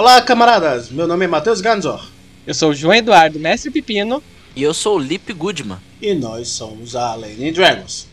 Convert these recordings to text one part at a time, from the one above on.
Olá, camaradas! Meu nome é Matheus Ganzor. Eu sou o João Eduardo, mestre Pepino. E eu sou o Lip Goodman. E nós somos a Lane Dragons.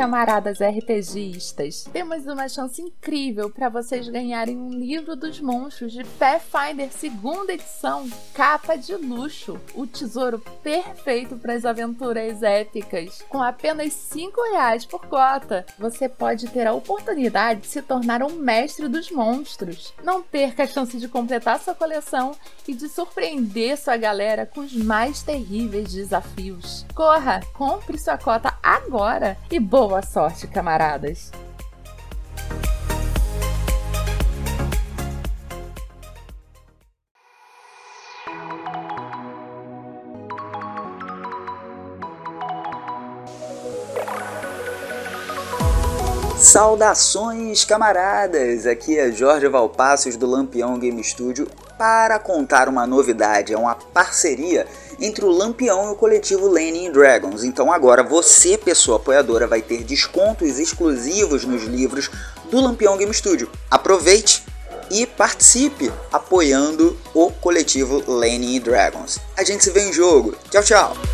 Camaradas RPGistas! Temos uma chance incrível para vocês ganharem um livro dos monstros de Pathfinder segunda edição, capa de luxo, o tesouro perfeito para as aventuras épicas. Com apenas cinco reais por cota, você pode ter a oportunidade de se tornar um mestre dos monstros. Não perca a chance de completar sua coleção e de surpreender sua galera com os mais terríveis desafios. Corra, compre sua cota agora e boa sorte, camaradas! Saudações, camaradas! Aqui é Jorge Valpassos do Lampião Game Studio para contar uma novidade, é uma parceria entre o Lampião e o coletivo Lenin Dragons. Então agora você, pessoa apoiadora, vai ter descontos exclusivos nos livros do Lampião Game Studio. Aproveite e participe apoiando o coletivo Lenin Dragons. A gente se vê em jogo. Tchau, tchau!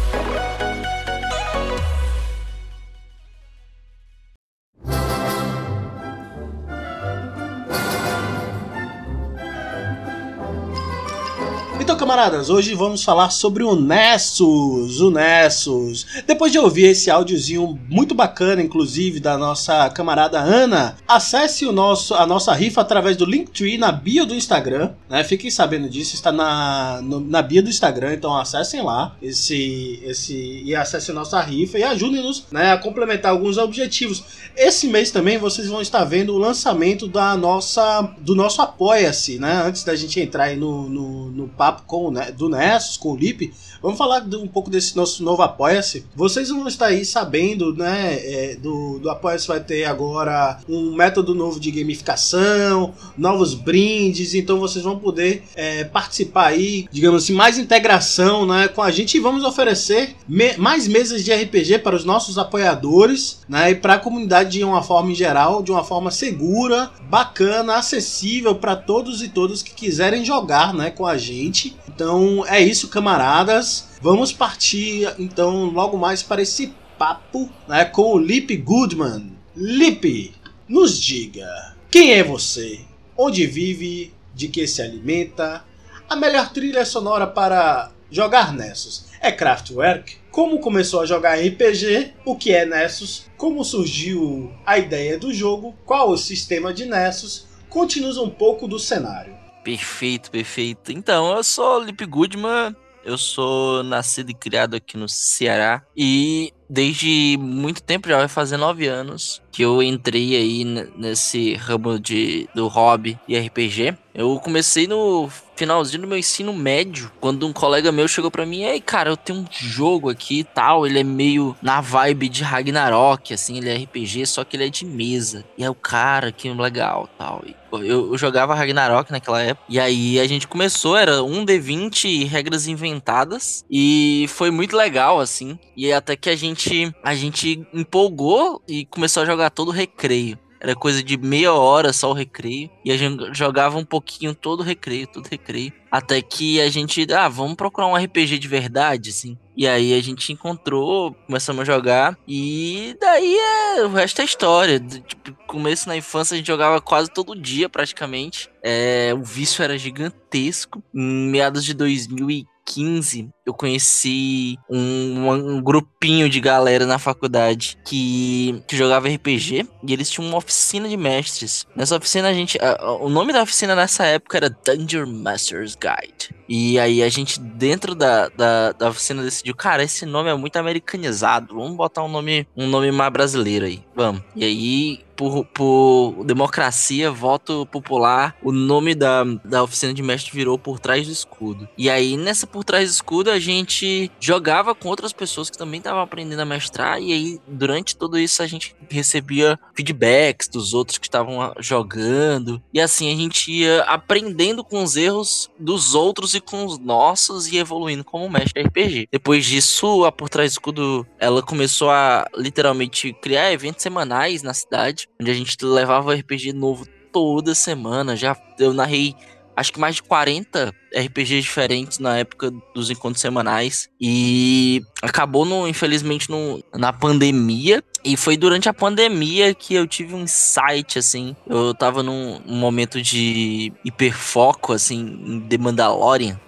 Camaradas, hoje vamos falar sobre o Nessus, o Nessus. Depois de ouvir esse áudiozinho muito bacana, inclusive, da nossa camarada Ana, acesse o nosso, a nossa rifa através do Linktree na bio do Instagram, né? Fiquem sabendo disso, está na, no, na bio do Instagram, então acessem lá esse, esse e acessem nossa rifa e ajudem-nos né, a complementar alguns objetivos. Esse mês também vocês vão estar vendo o lançamento da nossa, do nosso Apoia-se, né? Antes da gente entrar aí no, no, no papo com, do Nessus, com o Lip, vamos falar de um pouco desse nosso novo Apoia-se. Vocês vão estar aí sabendo, né, é, do, do Apoia-se vai ter agora um método novo de gamificação, novos brindes, então vocês vão poder é, participar aí, digamos assim, mais integração, né, com a gente e vamos oferecer me mais mesas de RPG para os nossos apoiadores, né, e para a comunidade de uma forma em geral, de uma forma segura, bacana, acessível para todos e todas que quiserem jogar, né, com a gente. Então é isso, camaradas. Vamos partir então logo mais para esse papo, né, com o Lip Goodman. Lip, nos diga, quem é você? Onde vive? De que se alimenta? A melhor trilha sonora para jogar Nessus é Kraftwerk? Como começou a jogar RPG? O que é Nessus? Como surgiu a ideia do jogo? Qual o sistema de Nessus? Conte-nos um pouco do cenário. Perfeito, perfeito. Então, eu sou Lip Goodman, eu sou nascido e criado aqui no Ceará e desde muito tempo, já vai fazer nove anos, que eu entrei aí nesse ramo de, do hobby e RPG. Eu comecei no finalzinho do meu ensino médio, quando um colega meu chegou para mim, ei, cara, eu tenho um jogo aqui e tal, ele é meio na vibe de Ragnarok, assim, ele é RPG, só que ele é de mesa. E é o cara, que legal, tal. E, eu, eu, jogava Ragnarok naquela época, e aí a gente começou, era um D20 regras inventadas, e foi muito legal, assim, e até que a gente, a gente empolgou e começou a jogar todo o recreio. Era coisa de meia hora só o recreio. E a gente jogava um pouquinho todo o recreio, todo recreio. Até que a gente, ah, vamos procurar um RPG de verdade, assim. E aí a gente encontrou, começamos a jogar. E daí é, o resto é história. Tipo, começo na infância a gente jogava quase todo dia, praticamente. É, o vício era gigantesco. Em meados de 2000 2015, eu conheci um, um, grupinho de galera na faculdade que, que jogava RPG e eles tinham uma oficina de mestres. Nessa oficina a gente. A, o nome da oficina nessa época era Dungeon Master's Guide. E aí a gente, dentro da, da, da oficina, decidiu, cara, esse nome é muito americanizado. Vamos botar um nome, um nome mais brasileiro aí. Vamos. E aí por, por democracia, voto popular, o nome da, da oficina de mestre virou Por Trás do Escudo. E aí, nessa Por Trás do Escudo, a gente jogava com outras pessoas que também estavam aprendendo a mestrar, e aí, durante tudo isso, a gente recebia feedbacks dos outros que estavam jogando, e assim, a gente ia aprendendo com os erros dos outros e com os nossos, e evoluindo como mestre RPG. Depois disso, a Por Trás do Escudo, ela começou a literalmente criar eventos semanais na cidade, onde a gente levava RPG novo toda semana. Já eu narrei acho que mais de 40 RPGs diferentes na época dos encontros semanais. E acabou, no, infelizmente, no, na pandemia. E foi durante a pandemia que eu tive um insight, assim. Eu tava num, num momento de hiperfoco, assim, em The Mandalorian.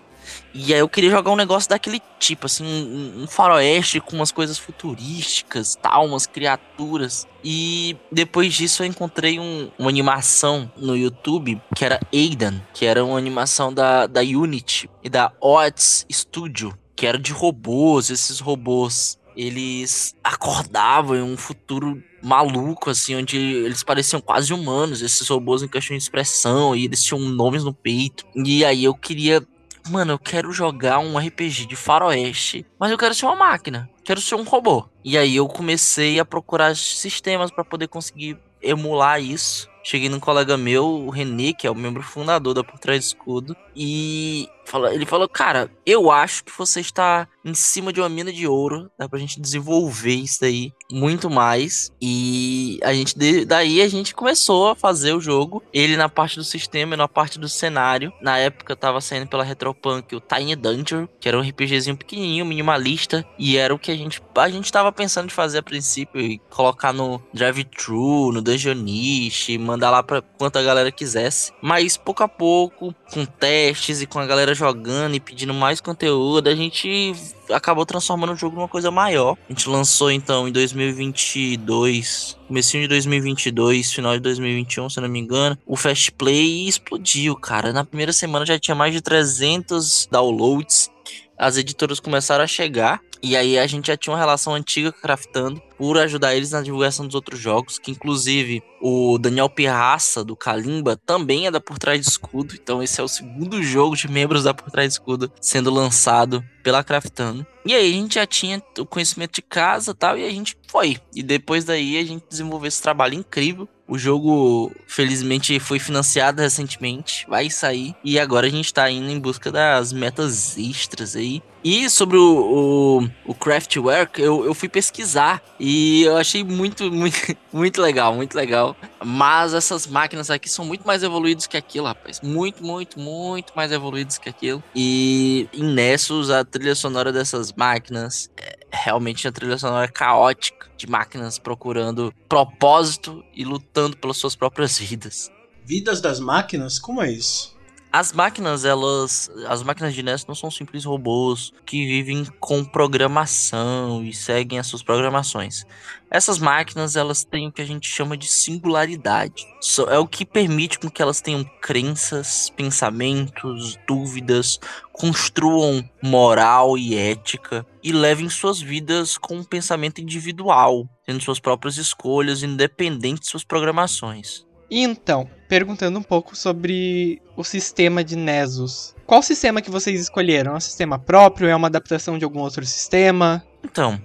E aí eu queria jogar um negócio daquele tipo, assim, um, faroeste com umas coisas futurísticas, tal, umas criaturas. E depois disso eu encontrei um, uma animação no YouTube que era Aidan, que era uma animação da, da Unity e da Ots Studio, que era de robôs, esses robôs. Eles acordavam em um futuro maluco, assim, onde eles pareciam quase humanos, esses robôs em questão de expressão, e eles tinham nomes no peito. E aí eu queria mano, eu quero jogar um RPG de faroeste, mas eu quero ser uma máquina, quero ser um robô. E aí eu comecei a procurar sistemas para poder conseguir emular isso. Cheguei num colega meu, o René, que é o membro fundador da Por Trás do Escudo, e ele falou, cara, eu acho que você está em cima de uma mina de ouro, dá pra gente desenvolver isso daí muito mais. E a gente daí a gente começou a fazer o jogo, ele na parte do sistema e na parte do cenário. Na época tava saindo pela Retropunk o Tiny Dungeon, que era um RPGzinho pequenininho, minimalista, e era o que a gente a gente tava pensando de fazer a princípio e colocar no drive-thru, no Dungeonish, mandar lá para quanta galera quisesse. Mas pouco a pouco, com testes e com a galera jogando e pedindo mais conteúdo, a gente acabou transformando o jogo numa coisa maior. A gente lançou então em 2022, comecinho de 2022, final de 2021, se não me engano, o Fast Play explodiu, cara. Na primeira semana já tinha mais de 300 downloads. As editoras começaram a chegar e aí a gente já tinha uma relação antiga Craftando por ajudar eles na divulgação dos outros jogos, que inclusive o Daniel Pirraça do Kalimba também é da Por Trás de Escudo, então esse é o segundo jogo de membros da Por Trás de Escudo sendo lançado pela Craftando. E aí a gente já tinha o conhecimento de casa tal, e a gente foi. E depois daí a gente desenvolveu esse trabalho incrível. O jogo, felizmente, foi financiado recentemente, vai sair. E agora a gente tá indo em busca das metas extras aí. E sobre o, o, o Craftwork, eu, eu fui pesquisar e eu achei muito, muito, muito legal, muito legal. Mas essas máquinas aqui são muito mais evoluídas que aquilo, rapaz. Muito, muito, muito mais evoluídas que aquilo. E em Nessus, a trilha sonora dessas máquinas é realmente uma trilha sonora caótica de máquinas procurando propósito e lutando pelas suas próprias vidas. Vidas das máquinas? Como é isso? As máquinas, elas. As máquinas de NES não são simples robôs que vivem com programação e seguem as suas programações. Essas máquinas, elas têm o que a gente chama de singularidade. É o que permite com que elas tenham crenças, pensamentos, dúvidas, construam moral e ética e levem suas vidas com um pensamento individual, tendo suas próprias escolhas, independente de suas programações. Então, perguntando um pouco sobre o sistema de Nessus. Qual sistema que vocês escolheram? É um sistema próprio? É uma adaptação de algum outro sistema? Então,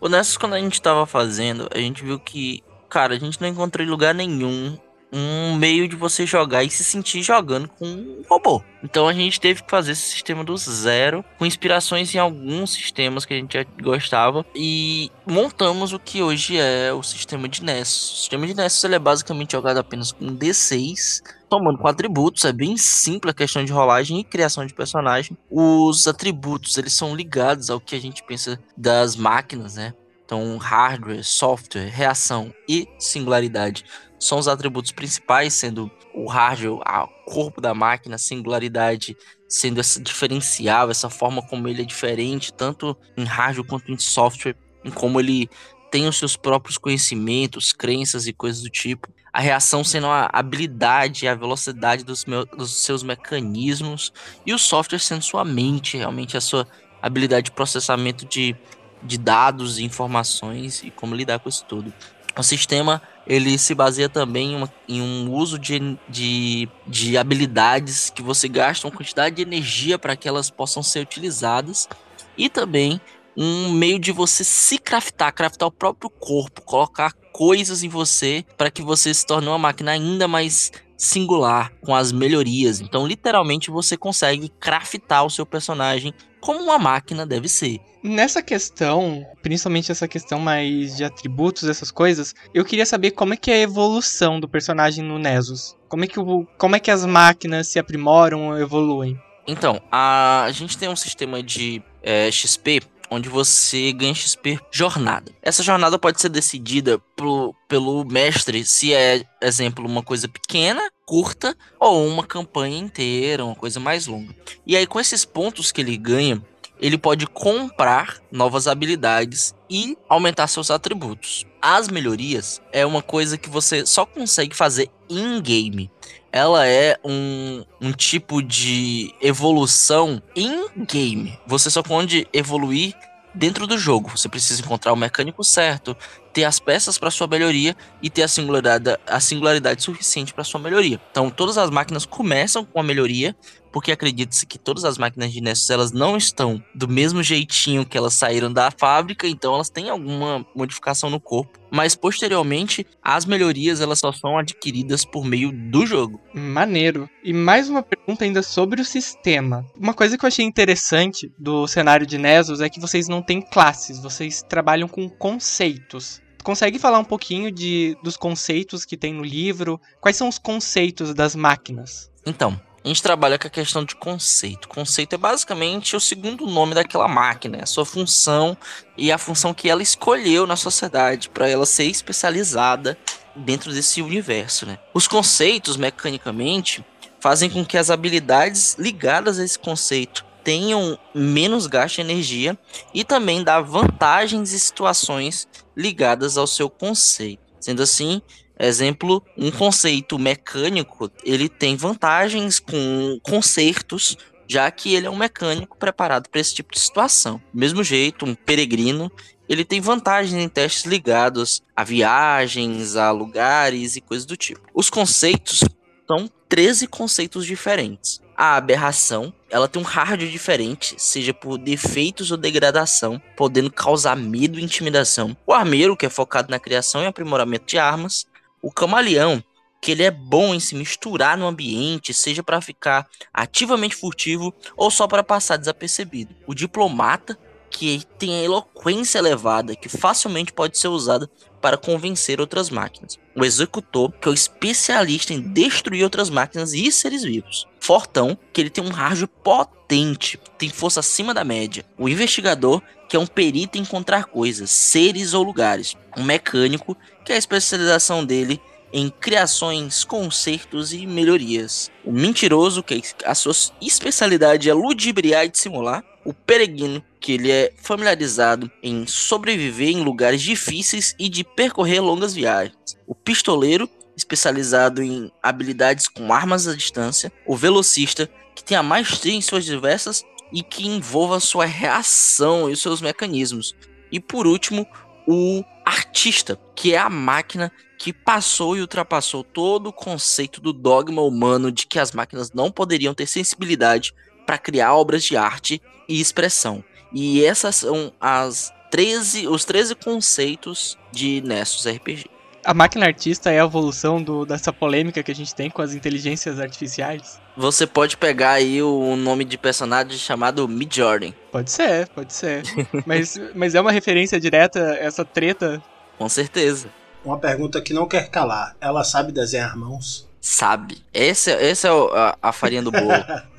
o Nessus quando a gente estava fazendo, a gente viu que, cara, a gente não encontrou em lugar nenhum um meio de você jogar e se sentir jogando com um robô. Então a gente teve que fazer esse sistema do zero, com inspirações em alguns sistemas que a gente gostava, e montamos o que hoje é o sistema de Nessus. O sistema de Nessus ele é basicamente jogado apenas com D6, tomando com atributos, é bem simples a questão de rolagem e criação de personagem. Os atributos, eles são ligados ao que a gente pensa das máquinas, né? Então, hardware, software, reação e singularidade são os atributos principais, sendo o hardware, o corpo da máquina, a singularidade sendo esse diferencial, essa forma como ele é diferente, tanto em hardware quanto em software, em como ele tem os seus próprios conhecimentos, crenças e coisas do tipo. A reação sendo a habilidade, a velocidade dos, meus, dos seus mecanismos, e o software sendo sua mente, realmente a sua habilidade de processamento de, de dados e informações e como lidar com isso tudo. O sistema ele se baseia também em, uma, em um uso de, de, de, habilidades que você gasta uma quantidade de energia para que elas possam ser utilizadas e também um meio de você se craftar, craftar o próprio corpo, colocar coisas em você para que você se torne uma máquina ainda mais singular com as melhorias. Então, literalmente, você consegue craftar o seu personagem como uma máquina deve ser. Nessa questão, principalmente essa questão mais de atributos, essas coisas, eu queria saber como é que é a evolução do personagem no Nessus. Como é que, o, como é que as máquinas se aprimoram ou evoluem? Então, a, a gente tem um sistema de é, XP onde você ganha XP jornada. Essa jornada pode ser decidida pro, pelo mestre se é, exemplo, uma coisa pequena, curta, ou uma campanha inteira, uma coisa mais longa. E aí, com esses pontos que ele ganha, ele pode comprar novas habilidades e aumentar seus atributos. As melhorias é uma coisa que você só consegue fazer in-game. Ela é um, um tipo de evolução in-game. Você só pode evoluir dentro do jogo. Você precisa encontrar o mecânico certo, ter as peças para sua melhoria e ter a singularidade, a singularidade suficiente para sua melhoria. Então, todas as máquinas começam com a melhoria, porque acredita-se que todas as máquinas de Nessus elas não estão do mesmo jeitinho que elas saíram da fábrica, então elas têm alguma modificação no corpo. Mas posteriormente, as melhorias elas só são adquiridas por meio do jogo. Maneiro. E mais uma pergunta ainda sobre o sistema. Uma coisa que eu achei interessante do cenário de Nessus é que vocês não têm classes, vocês trabalham com conceitos consegue falar um pouquinho de, dos conceitos que tem no livro? Quais são os conceitos das máquinas? Então, a gente trabalha com a questão de conceito. Conceito é basicamente o segundo nome daquela máquina, a sua função e a função que ela escolheu na sociedade para ela ser especializada dentro desse universo. Né? Os conceitos, mecanicamente, fazem com que as habilidades ligadas a esse conceito tenham menos gasto de energia e também dá vantagens e situações ligadas ao seu conceito. Sendo assim, Exemplo, um conceito mecânico, ele tem vantagens com concertos, já que ele é um mecânico preparado para esse tipo de situação. Do mesmo jeito, um peregrino, ele tem vantagens em testes ligados a viagens, a lugares e coisas do tipo. Os conceitos são 13 conceitos diferentes. A aberração, ela tem um hardware diferente, seja por defeitos ou degradação, podendo causar medo e intimidação. O armeiro, que é focado na criação e aprimoramento de armas. O camaleão, que ele é bom em se misturar no ambiente, seja para ficar ativamente furtivo ou só para passar desapercebido. O diplomata, que tem a eloquência elevada, que facilmente pode ser usada para convencer outras máquinas. O executor, que é o especialista em destruir outras máquinas e seres vivos. Fortão, que ele tem um hardware potente, tem força acima da média. O investigador, que é um perito em encontrar coisas, seres ou lugares. Um mecânico, que é a especialização dele em criações, consertos e melhorias. O mentiroso, que a sua especialidade é ludibriar e dissimular. O peregrino, que ele é familiarizado em sobreviver em lugares difíceis e de percorrer longas viagens. O pistoleiro, especializado em habilidades com armas à distância. O velocista, que tem a maestria em suas diversas e que envolva sua reação e seus mecanismos. E por último, o artista, que é a máquina que passou e ultrapassou todo o conceito do dogma humano de que as máquinas não poderiam ter sensibilidade para criar obras de arte e expressão. E essas são as 13, os 13 conceitos de Nessus RPG. A máquina artista é a evolução do, dessa polêmica que a gente tem com as inteligências artificiais? Você pode pegar aí o nome de personagem chamado Midjourney. Pode ser, pode ser. mas, mas é uma referência direta essa treta? Com certeza. Uma pergunta que não quer calar. Ela sabe desenhar mãos? Sabe. Esse, esse é a, a farinha do bolo.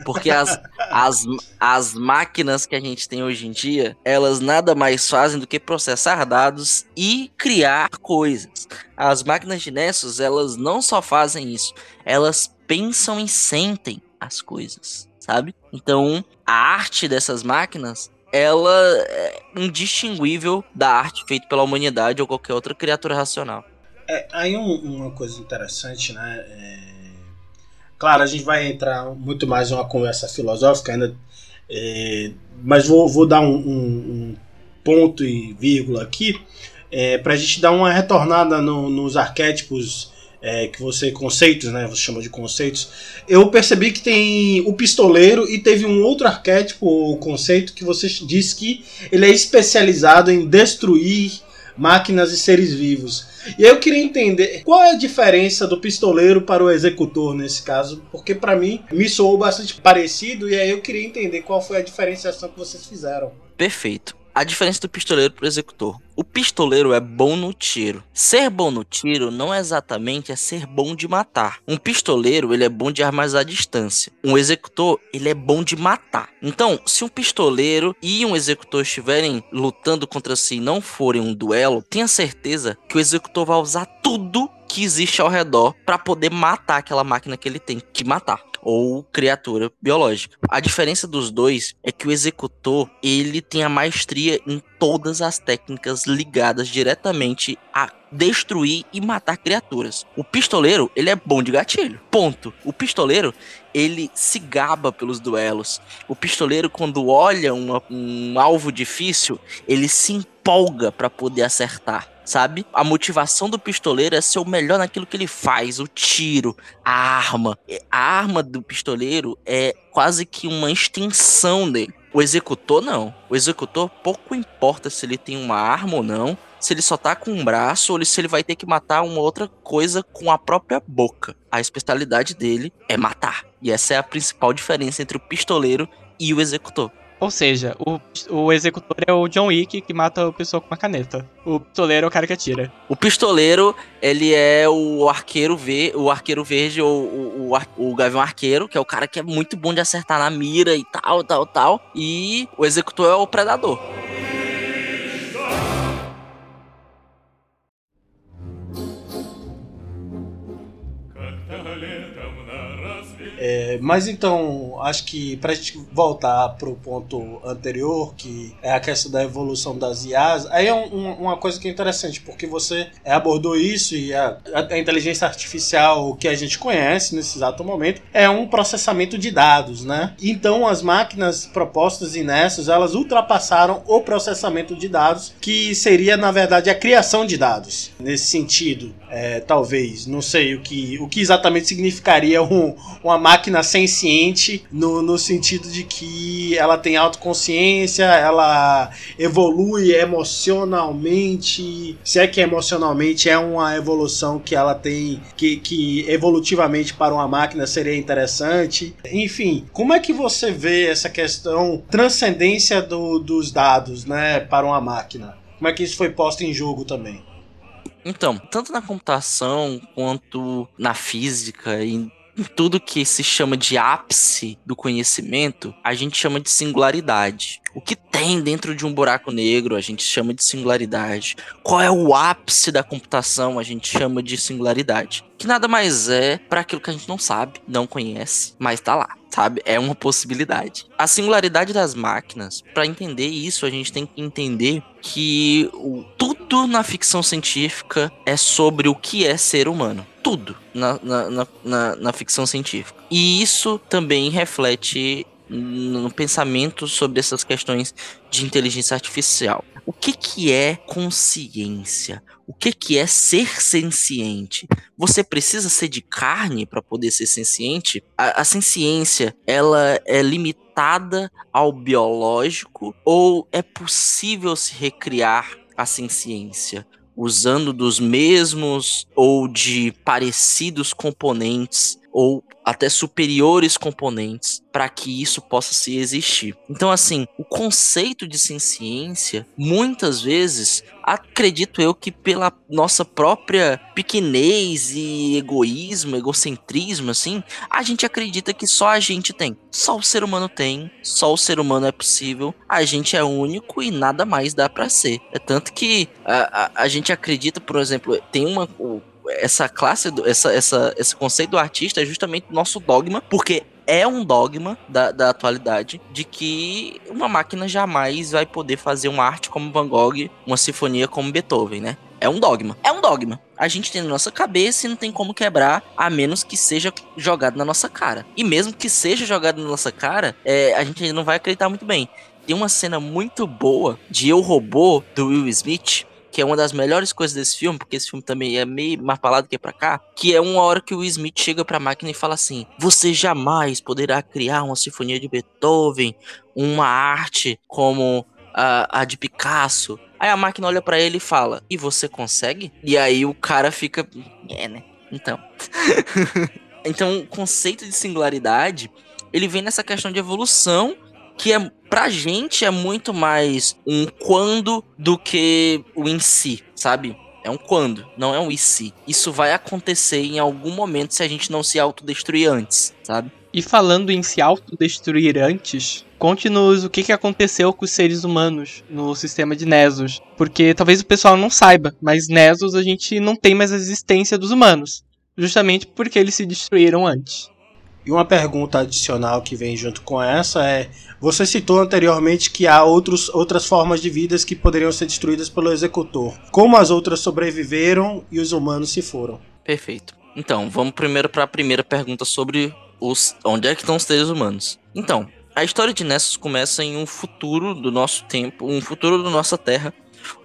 Porque as, as, as máquinas que a gente tem hoje em dia, elas nada mais fazem do que processar dados e criar coisas. As máquinas de Nessus, elas não só fazem isso, elas pensam e sentem as coisas, sabe? Então, a arte dessas máquinas ela é indistinguível da arte feita pela humanidade ou qualquer outra criatura racional. É, aí um, uma coisa interessante, né? É... Claro, a gente vai entrar muito mais em uma conversa filosófica ainda, é... mas vou, vou dar um, um, um, ponto e vírgula aqui é, para a gente dar uma retornada no, nos arquétipos é, que você conceitos, né? Você chama de conceitos. Eu percebi que tem o pistoleiro e teve um outro arquétipo ou conceito que você disse que ele é especializado em destruir máquinas e seres vivos. E eu queria entender qual é a diferença do pistoleiro para o executor nesse caso, porque para mim me soou bastante parecido e aí eu queria entender qual foi a diferenciação que vocês fizeram. Perfeito. A diferença do pistoleiro pro executor. O pistoleiro é bom no tiro. Ser bom no tiro não é exatamente é ser bom de matar. Um pistoleiro, ele é bom de armas à distância. Um executor, ele é bom de matar. Então, se um pistoleiro e um executor estiverem lutando contra si e não forem um duelo, tenha certeza que o executor vai usar tudo que existe ao redor para poder matar aquela máquina que ele tem que matar ou criatura biológica. A diferença dos dois é que o executor, ele tem a maestria em todas as técnicas ligadas diretamente a destruir e matar criaturas. O pistoleiro, ele é bom de gatilho. Ponto. O pistoleiro, ele se gaba pelos duelos. O pistoleiro, quando olha uma, um alvo difícil, ele se empolga para poder acertar sabe? A motivação do pistoleiro é ser o melhor naquilo que ele faz, o tiro, a arma. A arma do pistoleiro é quase que uma extensão dele. O executor não. O executor pouco importa se ele tem uma arma ou não, se ele só tá com um braço ou se ele vai ter que matar uma outra coisa com a própria boca. A especialidade dele é matar. E essa é a principal diferença entre o pistoleiro e o executor. Ou seja, o, o executor é o John Wick que mata a pessoa com uma caneta. O pistoleiro é o cara que atira. O pistoleiro, ele é o arqueiro ver, o arqueiro verde ou o, o, o gavião arqueiro, que é o cara que é muito bom de acertar na mira e tal, tal, tal. E o executor é o predador. É, mas então, acho que pra gente voltar pro ponto anterior, que é a questão da evolução das IAs, aí é um, uma coisa que é interessante, porque você abordou isso e a, a, inteligência artificial que a gente conhece nesse exato momento é um processamento de dados, né? Então as máquinas propostas em Nessus, elas ultrapassaram o processamento de dados, que seria na verdade a criação de dados. Nesse sentido, é, talvez, não sei o que, o que exatamente significaria um, uma máquina máquina senciente no, no sentido de que ela tem autoconsciência, ela evolui emocionalmente. Se é que emocionalmente é uma evolução que ela tem, que, que evolutivamente para uma máquina seria interessante. Enfim, como é que você vê essa questão transcendência do, dos dados, né, para uma máquina? Como é que isso foi posto em jogo também? Então, tanto na computação quanto na física e tudo que se chama de ápice do conhecimento, a gente chama de singularidade. O que tem dentro de um buraco negro, a gente chama de singularidade. Qual é o ápice da computação, a gente chama de singularidade. Que nada mais é para aquilo que a gente não sabe, não conhece, mas tá lá sabe? É uma possibilidade. A singularidade das máquinas, para entender isso, a gente tem que entender que tudo na ficção científica é sobre o que é ser humano. Tudo na, na, na, na ficção científica. E isso também reflete no pensamento sobre essas questões de inteligência artificial. O que, que é consciência? O que, que é ser senciente? Você precisa ser de carne para poder ser senciente? A, a senciência, ela é limitada ao biológico ou é possível se recriar a senciência? Usando dos mesmos ou de parecidos componentes ou até superiores componentes para que isso possa se existir. Então, assim, o conceito de ciência, muitas vezes, acredito eu que pela nossa própria pequenez e egoísmo, egocentrismo, assim, a gente acredita que só a gente tem. Só o ser humano tem, só o ser humano é possível, a gente é único e nada mais dá para ser. É tanto que a, a, a gente acredita, por exemplo, tem uma essa classe, essa, essa, esse conceito do artista é justamente o nosso dogma, porque é um dogma da, da atualidade de que uma máquina jamais vai poder fazer uma arte como Van Gogh, uma sinfonia como Beethoven, né? É um dogma. É um dogma. A gente tem na nossa cabeça e não tem como quebrar, a menos que seja jogado na nossa cara. E mesmo que seja jogado na nossa cara, é, a gente ainda não vai acreditar muito bem. Tem uma cena muito boa de Eu Robô, do Will Smith, que é uma das melhores coisas desse filme, porque esse filme também é meio mais falado que é pra cá, que é uma hora que o Smith chega pra máquina e fala assim: Você jamais poderá criar uma sinfonia de Beethoven, uma arte como a, a de Picasso. Aí a máquina olha para ele e fala: E você consegue? E aí o cara fica. É, né? Então. então, o conceito de singularidade ele vem nessa questão de evolução que é pra gente é muito mais um quando do que o em si, sabe? É um quando, não é um e se. Isso vai acontecer em algum momento se a gente não se autodestruir antes, sabe? E falando em se autodestruir antes, conte-nos o que, que aconteceu com os seres humanos no sistema de Nessos. Porque talvez o pessoal não saiba, mas Nessos a gente não tem mais a existência dos humanos. Justamente porque eles se destruíram antes. E uma pergunta adicional que vem junto com essa é: você citou anteriormente que há outros, outras formas de vidas que poderiam ser destruídas pelo executor. Como as outras sobreviveram e os humanos se foram? Perfeito. Então, vamos primeiro para a primeira pergunta sobre os onde é que estão os seres humanos. Então, a história de Nessus começa em um futuro do nosso tempo, um futuro da nossa Terra,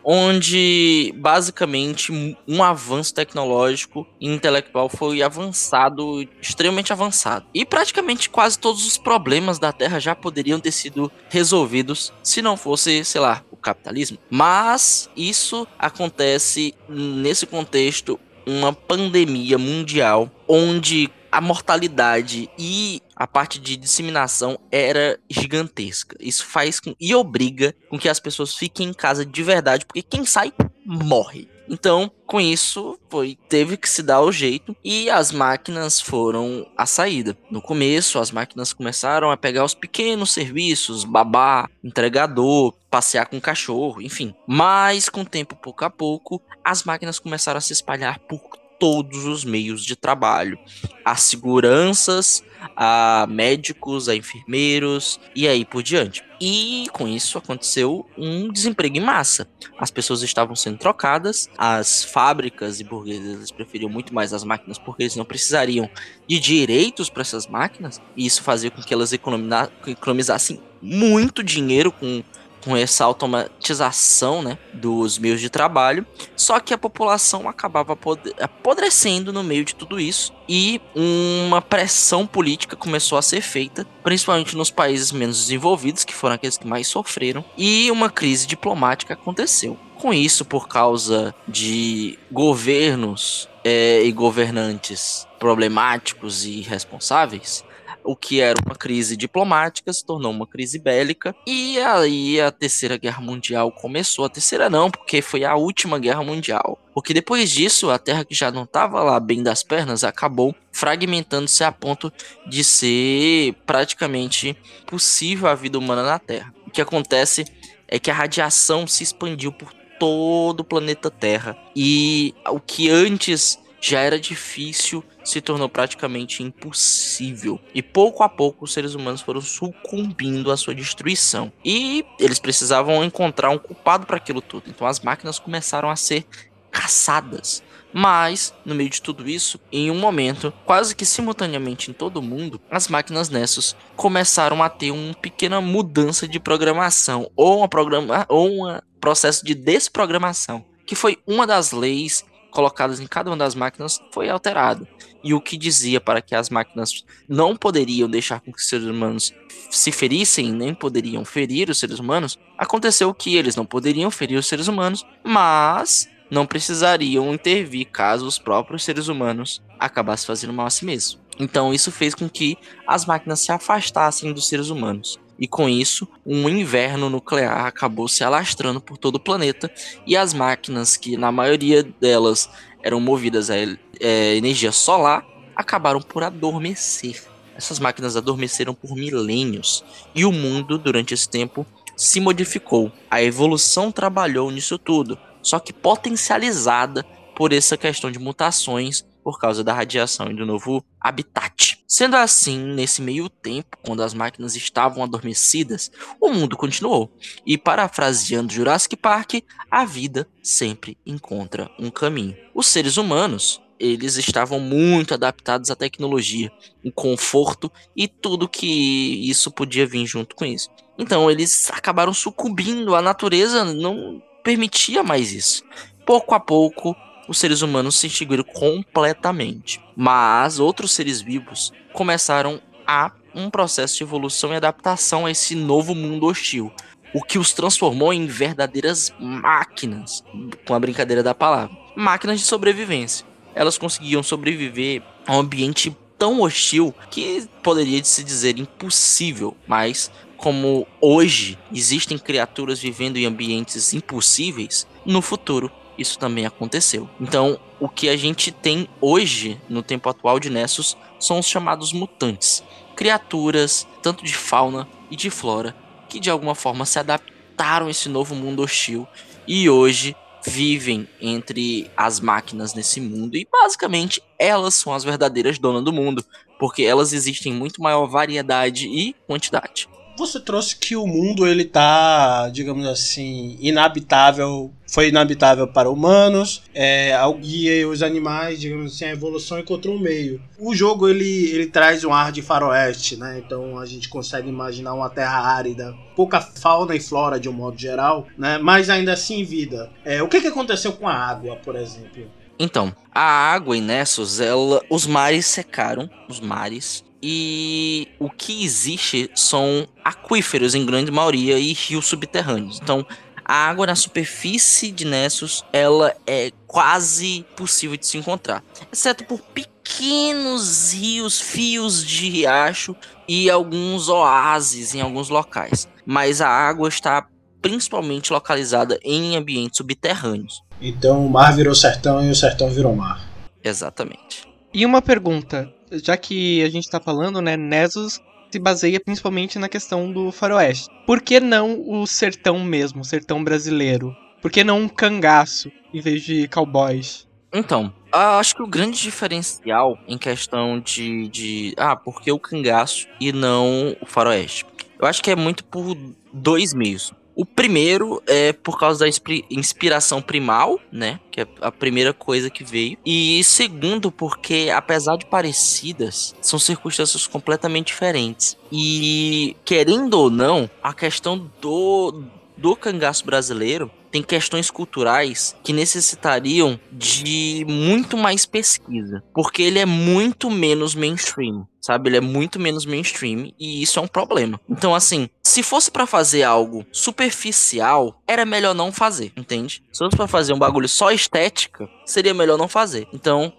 onde basicamente um avanço tecnológico e intelectual foi avançado, extremamente avançado. E praticamente quase todos os problemas da Terra já poderiam ter sido resolvidos se não fosse, sei lá, o capitalismo. Mas isso acontece nesse contexto uma pandemia mundial onde a mortalidade e a parte de disseminação era gigantesca. Isso faz com, e obriga com que as pessoas fiquem em casa de verdade, porque quem sai morre. Então, com isso, foi teve que se dar o jeito e as máquinas foram a saída. No começo, as máquinas começaram a pegar os pequenos serviços, babá, entregador, passear com cachorro, enfim. Mas com o tempo, pouco a pouco, as máquinas começaram a se espalhar por todos os meios de trabalho. A seguranças, a médicos, a enfermeiros e aí por diante. E com isso aconteceu um desemprego em massa. As pessoas estavam sendo trocadas, as fábricas e burguesas preferiam muito mais as máquinas porque eles não precisariam de direitos para essas máquinas, e isso fazia com que elas economizassem muito dinheiro com com essa automatização né, dos meios de trabalho, só que a população acabava apodrecendo no meio de tudo isso e uma pressão política começou a ser feita, principalmente nos países menos desenvolvidos, que foram aqueles que mais sofreram, e uma crise diplomática aconteceu. Com isso, por causa de governos é, e governantes problemáticos e irresponsáveis, o que era uma crise diplomática se tornou uma crise bélica e aí a terceira guerra mundial começou. A terceira não, porque foi a última guerra mundial. Porque depois disso, a Terra que já não estava lá bem das pernas acabou fragmentando-se a ponto de ser praticamente possível a vida humana na Terra. O que acontece é que a radiação se expandiu por todo o planeta Terra e o que antes já era difícil se tornou praticamente impossível. E pouco a pouco os seres humanos foram sucumbindo à sua destruição. E eles precisavam encontrar um culpado para aquilo tudo. Então as máquinas começaram a ser caçadas. Mas, no meio de tudo isso, em um momento, quase que simultaneamente em todo o mundo, as máquinas Nessus começaram a ter uma pequena mudança de programação, ou, uma programa, ou um processo de desprogramação, que foi uma das leis colocadas em cada uma das máquinas foi alterado. E o que dizia para que as máquinas não poderiam deixar com que os seres humanos se ferissem, nem poderiam ferir os seres humanos, aconteceu que eles não poderiam ferir os seres humanos, mas não precisariam intervir caso os próprios seres humanos acabassem fazendo mal a si mesmos. Então isso fez com que as máquinas se afastassem dos seres humanos. E com isso, um inverno nuclear acabou se alastrando por todo o planeta e as máquinas, que na maioria delas eram movidas a é, energia solar, acabaram por adormecer. Essas máquinas adormeceram por milênios e o mundo, durante esse tempo, se modificou. A evolução trabalhou nisso tudo, só que potencializada por essa questão de mutações por causa da radiação e do novo habitat. Sendo assim, nesse meio tempo, quando as máquinas estavam adormecidas, o mundo continuou. E parafraseando Jurassic Park, a vida sempre encontra um caminho. Os seres humanos, eles estavam muito adaptados à tecnologia, o conforto e tudo que isso podia vir junto com isso. Então eles acabaram sucumbindo, a natureza não permitia mais isso. Pouco a pouco, os seres humanos se extinguiram completamente. Mas outros seres vivos começaram a um processo de evolução e adaptação a esse novo mundo hostil. O que os transformou em verdadeiras máquinas, com a brincadeira da palavra. Máquinas de sobrevivência. Elas conseguiam sobreviver a um ambiente tão hostil que poderia se dizer impossível, mas como hoje existem criaturas vivendo em ambientes impossíveis, no futuro isso também aconteceu. Então, o que a gente tem hoje, no tempo atual de Nessus, são os chamados mutantes. Criaturas, tanto de fauna e de flora, que de alguma forma se adaptaram a esse novo mundo hostil e hoje vivem entre as máquinas nesse mundo e basicamente elas são as verdadeiras donas do mundo, porque elas existem em muito maior variedade e quantidade. Você trouxe que o mundo ele tá, digamos assim, inabitável, foi inabitável para humanos, é, e os animais, digamos assim, a evolução encontrou um meio. O jogo ele, ele traz um ar de faroeste, né? Então a gente consegue imaginar uma terra árida, pouca fauna e flora de um modo geral, né? Mas ainda assim vida. É, o que, que aconteceu com a água, por exemplo? Então, a água em Nessus, ela, os mares secaram, os mares, e o que existe são aquíferos em grande maioria e rios subterrâneos. Então, a água na superfície de Nessus, ela é quase possível de se encontrar, exceto por pequenos rios, fios de riacho e alguns oásis em alguns locais. Mas a água está principalmente localizada em ambientes subterrâneos. Então o mar virou sertão e o sertão virou mar. Exatamente. E uma pergunta: já que a gente está falando, né, Nessus se baseia principalmente na questão do faroeste. Por que não o sertão mesmo, o sertão brasileiro? Por que não um cangaço em vez de cowboys? Então, acho que o grande diferencial em questão de, de. Ah, por que o cangaço e não o faroeste? Eu acho que é muito por dois meios. O primeiro é por causa da inspiração primal, né? Que é a primeira coisa que veio. E segundo, porque apesar de parecidas, são circunstâncias completamente diferentes. E querendo ou não, a questão do, do cangaço brasileiro tem questões culturais que necessitariam de muito mais pesquisa, porque ele é muito menos mainstream, sabe? Ele é muito menos mainstream e isso é um problema. Então, assim, se fosse para fazer algo superficial, era melhor não fazer, entende? Se fosse para fazer um bagulho só estética, seria melhor não fazer. Então,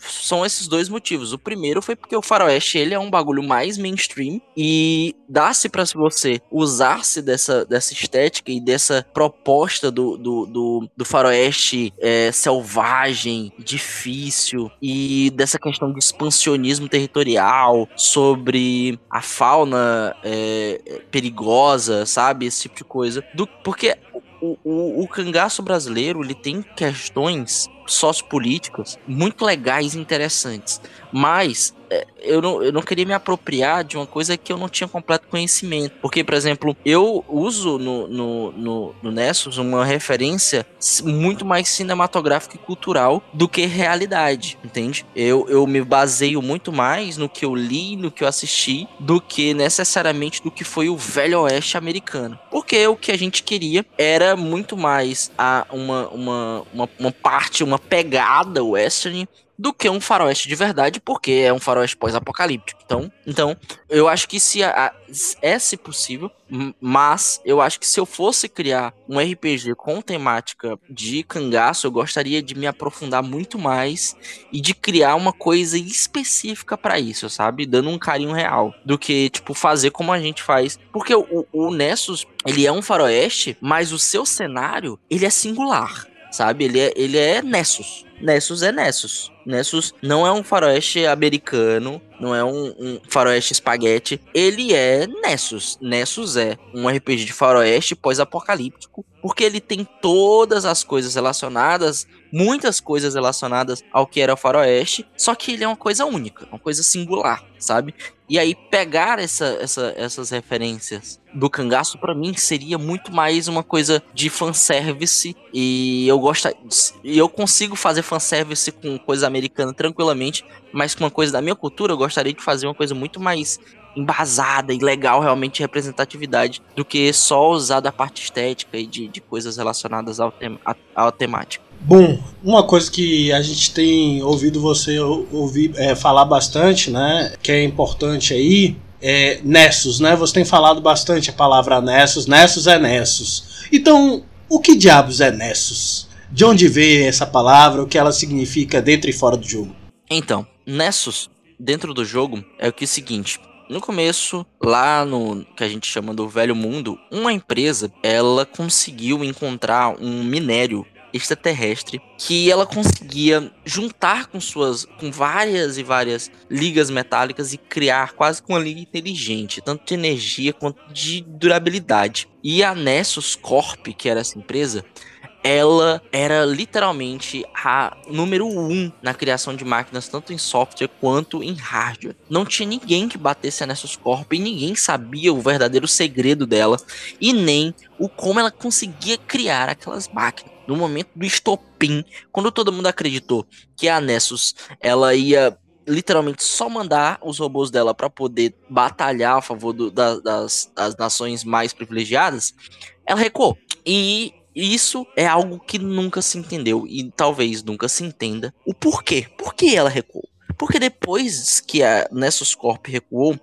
são esses dois motivos. O primeiro foi porque o faroeste ele é um bagulho mais mainstream e dá-se para você usar-se dessa, dessa estética e dessa proposta do, do, do, do faroeste é, selvagem, difícil e dessa questão de expansionismo territorial sobre a fauna é, perigosa, sabe? Esse tipo de coisa. Do, porque o, o, o cangaço brasileiro ele tem questões sociopolíticas muito legais e interessantes. Mas é, eu não, eu não queria me apropriar de uma coisa que eu não tinha completo conhecimento. Porque, por exemplo, eu uso no, no, no, no Nessus uma referência muito mais cinematográfica e cultural do que realidade, entende? Eu, eu me baseio muito mais no que eu li, no que eu assisti, do que necessariamente do que foi o velho oeste americano. Porque o que a gente queria era muito mais a, uma, uma, uma, uma parte, uma uma pegada western do que um faroeste de verdade, porque é um faroeste pós-apocalíptico. Então, então, eu acho que se a, a, é se possível, mas eu acho que se eu fosse criar um RPG com temática de cangaço, eu gostaria de me aprofundar muito mais e de criar uma coisa específica para isso, sabe? Dando um carinho real, do que tipo fazer como a gente faz, porque o, o Nessus, ele é um faroeste, mas o seu cenário, ele é singular sabe? Ele é, ele é Nessus. Nessus é Nessus. Nessus não é um faroeste americano, não é um, um, faroeste espaguete. Ele é Nessus. Nessus é um RPG de faroeste pós-apocalíptico, porque ele tem todas as coisas relacionadas, muitas coisas relacionadas ao que era o faroeste, só que ele é uma coisa única, uma coisa singular, sabe? E aí pegar essa, essa, essas referências do cangaço para mim seria muito mais uma coisa de fanservice e eu gosto eu consigo fazer fanservice com coisa americana tranquilamente, mas com uma coisa da minha cultura eu gostaria de fazer uma coisa muito mais embasada e legal realmente de representatividade do que só usar da parte estética e de, de coisas relacionadas ao, tema, à, à temática. Bom, uma coisa que a gente tem ouvido você ouvir é, falar bastante, né, que é importante aí, é Nessus, né? Você tem falado bastante a palavra Nessus. Nessus é Nessus. Então, o que diabos é Nessus? De onde veio essa palavra? O que ela significa dentro e fora do jogo? Então, Nessus dentro do jogo é o que é o seguinte. No começo, lá no que a gente chama do velho mundo, uma empresa ela conseguiu encontrar um minério extraterrestre que ela conseguia juntar com suas com várias e várias ligas metálicas e criar quase que uma liga inteligente, tanto de energia quanto de durabilidade. E a Nessus Corp, que era essa empresa, ela era literalmente a número um na criação de máquinas, tanto em software quanto em hardware. Não tinha ninguém que batesse a Nessus Corp e ninguém sabia o verdadeiro segredo dela e nem o como ela conseguia criar aquelas máquinas. No momento do estopim, quando todo mundo acreditou que a Nessus ela ia literalmente só mandar os robôs dela para poder batalhar a favor do, da, das, das nações mais privilegiadas, ela recuou. E isso é algo que nunca se entendeu e talvez nunca se entenda. O porquê? Por que ela recuou? Porque depois que a Nessus Corp recuou,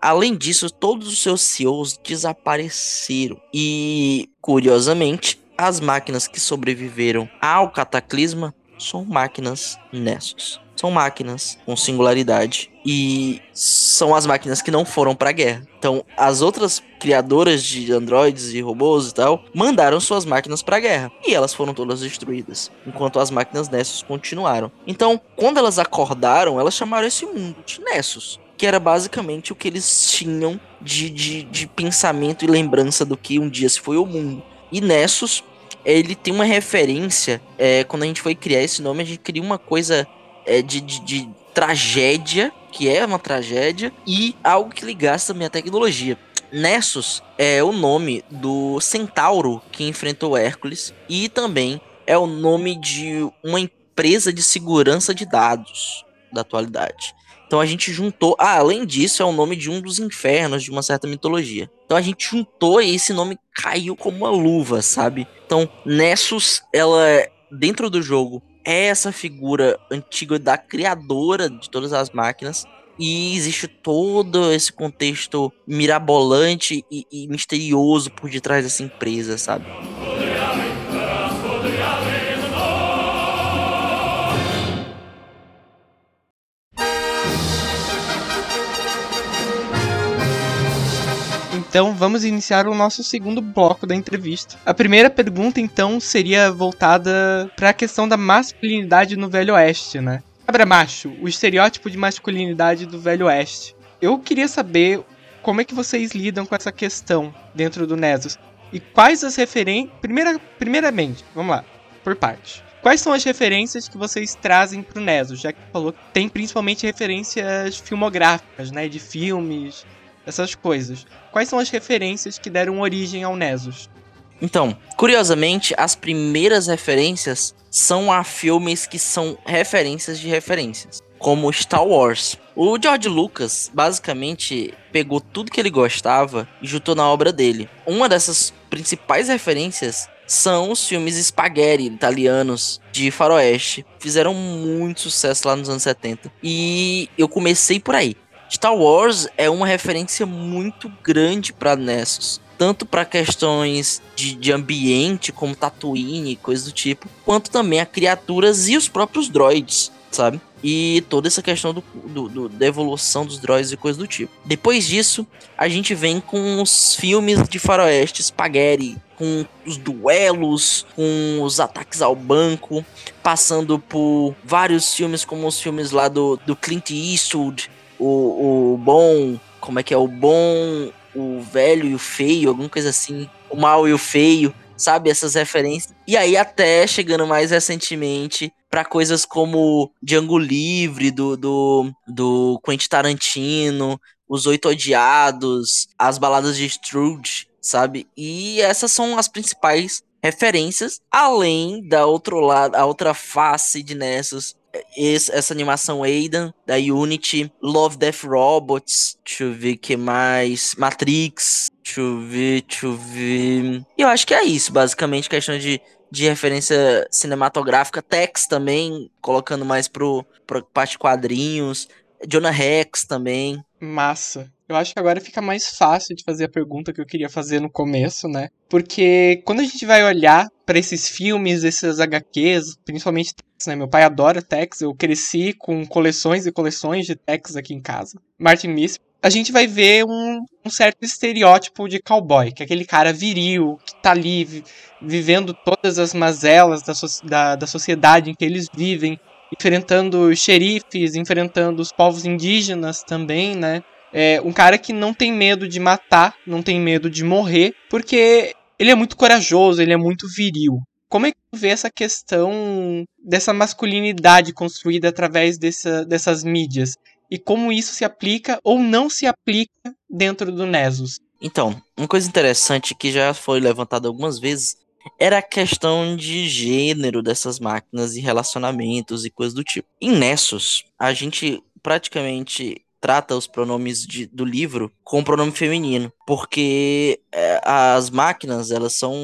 além disso, todos os seus CEOs desapareceram. E, curiosamente, as máquinas que sobreviveram ao cataclisma são máquinas Nessus são máquinas com singularidade e são as máquinas que não foram para guerra. Então, as outras criadoras de androides e robôs e tal mandaram suas máquinas para guerra e elas foram todas destruídas, enquanto as máquinas Nessus continuaram. Então, quando elas acordaram, elas chamaram esse mundo de Nessus que era basicamente o que eles tinham de, de, de pensamento e lembrança do que um dia se foi o mundo. E Nessus, ele tem uma referência. É, quando a gente foi criar esse nome, a gente cria uma coisa é, de, de, de tragédia, que é uma tragédia, e algo que ligasse também à tecnologia. Nessus é o nome do centauro que enfrentou Hércules e também é o nome de uma empresa de segurança de dados da atualidade. Então a gente juntou, ah, além disso, é o nome de um dos infernos de uma certa mitologia. Então a gente juntou e esse nome caiu como uma luva, sabe? Então Nessus, ela dentro do jogo é essa figura antiga da criadora de todas as máquinas. E existe todo esse contexto mirabolante e, e misterioso por detrás dessa empresa, sabe? Então vamos iniciar o nosso segundo bloco da entrevista. A primeira pergunta então seria voltada para a questão da masculinidade no Velho Oeste, né? Cabra macho, o estereótipo de masculinidade do Velho Oeste. Eu queria saber como é que vocês lidam com essa questão dentro do Nesos e quais as referências. Primeira, primeiramente, vamos lá, por parte. Quais são as referências que vocês trazem pro Nesos? Já que falou que tem principalmente referências filmográficas, né? De filmes, essas coisas. Quais são as referências que deram origem ao Nesus? Então, curiosamente, as primeiras referências são a filmes que são referências de referências, como Star Wars. O George Lucas basicamente pegou tudo que ele gostava e juntou na obra dele. Uma dessas principais referências são os filmes spaghetti italianos de faroeste. Fizeram muito sucesso lá nos anos 70. E eu comecei por aí. Star Wars é uma referência muito grande para Nessus. Tanto para questões de, de ambiente, como Tatooine e coisas do tipo, quanto também a criaturas e os próprios droids, sabe? e toda essa questão do, do, do, da evolução dos droids e coisas do tipo. Depois disso, a gente vem com os filmes de faroeste, spaghetti, com os duelos, com os ataques ao banco, passando por vários filmes como os filmes lá do, do Clint Eastwood, o, o bom, como é que é, o bom, o velho e o feio, alguma coisa assim, o mal e o feio, sabe? Essas referências. E aí até chegando mais recentemente para coisas como Django Livre, do, do, do Quentin Tarantino, Os Oito Odiados, as baladas de Scrooge, sabe? E essas são as principais referências, além da outro lado, a outra face de Nessus, essa animação Aidan, da Unity, Love Death Robots, deixa eu ver que mais, Matrix, deixa eu ver, deixa eu ver. Eu acho que é isso, basicamente, questão de de referência cinematográfica, Tex também, colocando mais pro, pro parte quadrinhos, Jonah Rex também. Massa. Eu acho que agora fica mais fácil de fazer a pergunta que eu queria fazer no começo, né? Porque quando a gente vai olhar para esses filmes, esses HQs, principalmente Tex, né? Meu pai adora Tex, eu cresci com coleções e coleções de Tex aqui em casa. Martin Miss, a gente vai ver um, um, certo estereótipo de cowboy, que é aquele cara viril, que tá ali vi, vivendo todas as mazelas da, so, da, da sociedade em que eles vivem, enfrentando xerifes, enfrentando os povos indígenas também, né? É um cara que não tem medo de matar, não tem medo de morrer, porque ele é muito corajoso, ele é muito viril. Como é que tu vê essa questão dessa masculinidade construída através dessa, dessas mídias? e como isso se aplica ou não se aplica dentro do Nessus. Então, uma coisa interessante que já foi levantada algumas vezes era a questão de gênero dessas máquinas e relacionamentos e coisas do tipo. Em Nessus, a gente praticamente trata os pronomes de, do livro com pronome feminino, porque é, as máquinas, elas são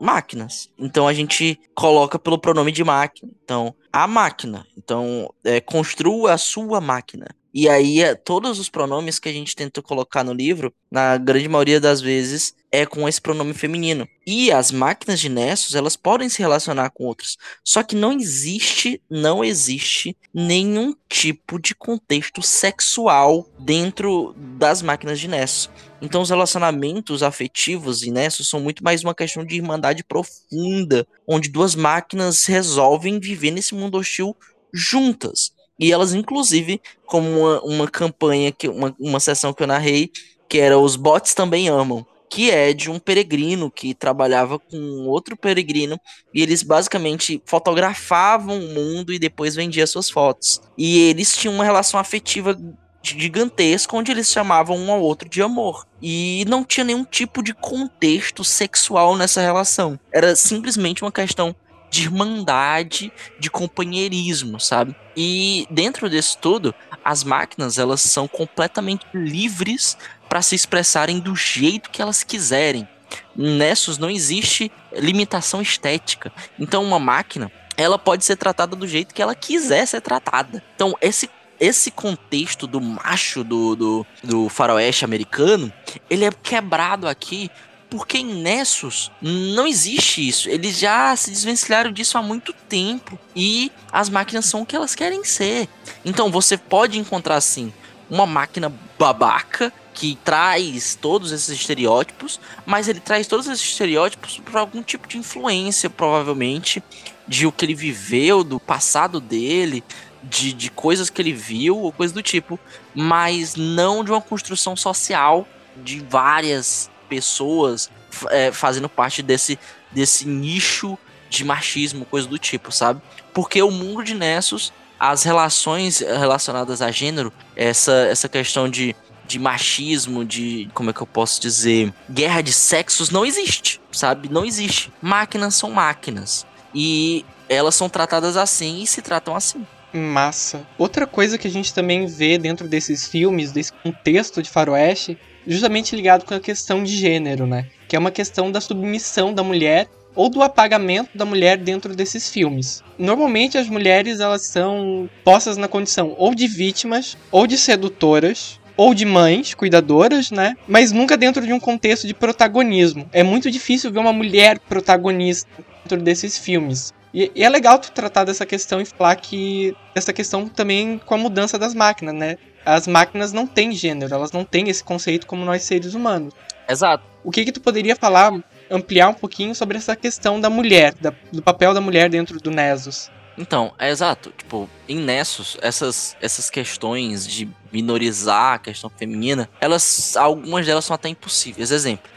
máquinas. Então a gente coloca pelo pronome de máquina. Então, a máquina. Então, é, construa a sua máquina. E aí, é, todos os pronomes que a gente tenta colocar no livro, na grande maioria das vezes, é com esse pronome feminino. E as máquinas de Nessus, elas podem se relacionar com outras. Só que não existe, não existe nenhum tipo de contexto sexual dentro das máquinas de Nessus. Então, os relacionamentos afetivos em Nessus são muito mais uma questão de irmandade profunda, onde duas máquinas resolvem viver nesse mundo hostil juntas. E elas, inclusive, como uma, uma campanha, que uma, uma sessão que eu narrei, que era Os Bots Também Amam, que é de um peregrino que trabalhava com outro peregrino e eles basicamente fotografavam o mundo e depois vendiam suas fotos. E eles tinham uma relação afetiva gigantesca onde eles chamavam um ao outro de amor. E não tinha nenhum tipo de contexto sexual nessa relação. Era simplesmente uma questão de irmandade, de companheirismo, sabe? E dentro disso tudo, as máquinas elas são completamente livres para se expressarem do jeito que elas quiserem. Nessus não existe limitação estética. Então uma máquina, ela pode ser tratada do jeito que ela quiser ser tratada. Então esse esse contexto do macho do, do, do faroeste americano, ele é quebrado aqui porque em Nessus não existe isso. Eles já se desvencilharam disso há muito tempo. E as máquinas são o que elas querem ser. Então você pode encontrar assim uma máquina babaca que traz todos esses estereótipos, mas ele traz todos esses estereótipos por algum tipo de influência, provavelmente, de o que ele viveu, do passado dele, de, de coisas que ele viu ou coisa do tipo, mas não de uma construção social de várias pessoas é, fazendo parte desse, desse nicho de machismo, coisa do tipo, sabe? Porque o mundo de Nessus, as relações relacionadas a gênero, essa, essa questão de, de machismo, de. Como é que eu posso dizer? Guerra de sexos não existe, sabe? Não existe. Máquinas são máquinas. E elas são tratadas assim e se tratam assim. Massa. Outra coisa que a gente também vê dentro desses filmes, desse contexto de faroeste, justamente ligado com a questão de gênero, né? Que é uma questão da submissão da mulher ou do apagamento da mulher dentro desses filmes. Normalmente as mulheres elas são postas na condição ou de vítimas ou de sedutoras ou de mães cuidadoras, né? Mas nunca dentro de um contexto de protagonismo. É muito difícil ver uma mulher protagonista dentro desses filmes. E, e, é legal tu tratar dessa questão e falar que essa questão também com a mudança das máquinas, né? As máquinas não têm gênero, elas não têm esse conceito como nós seres humanos. Exato. O que que tu poderia falar, ampliar um pouquinho sobre essa questão da mulher, da, do papel da mulher dentro do Nessus? Então, é exato. Tipo, em Nessus, essas, essas questões de minorizar a questão feminina, elas, algumas delas são até impossíveis. Exemplo,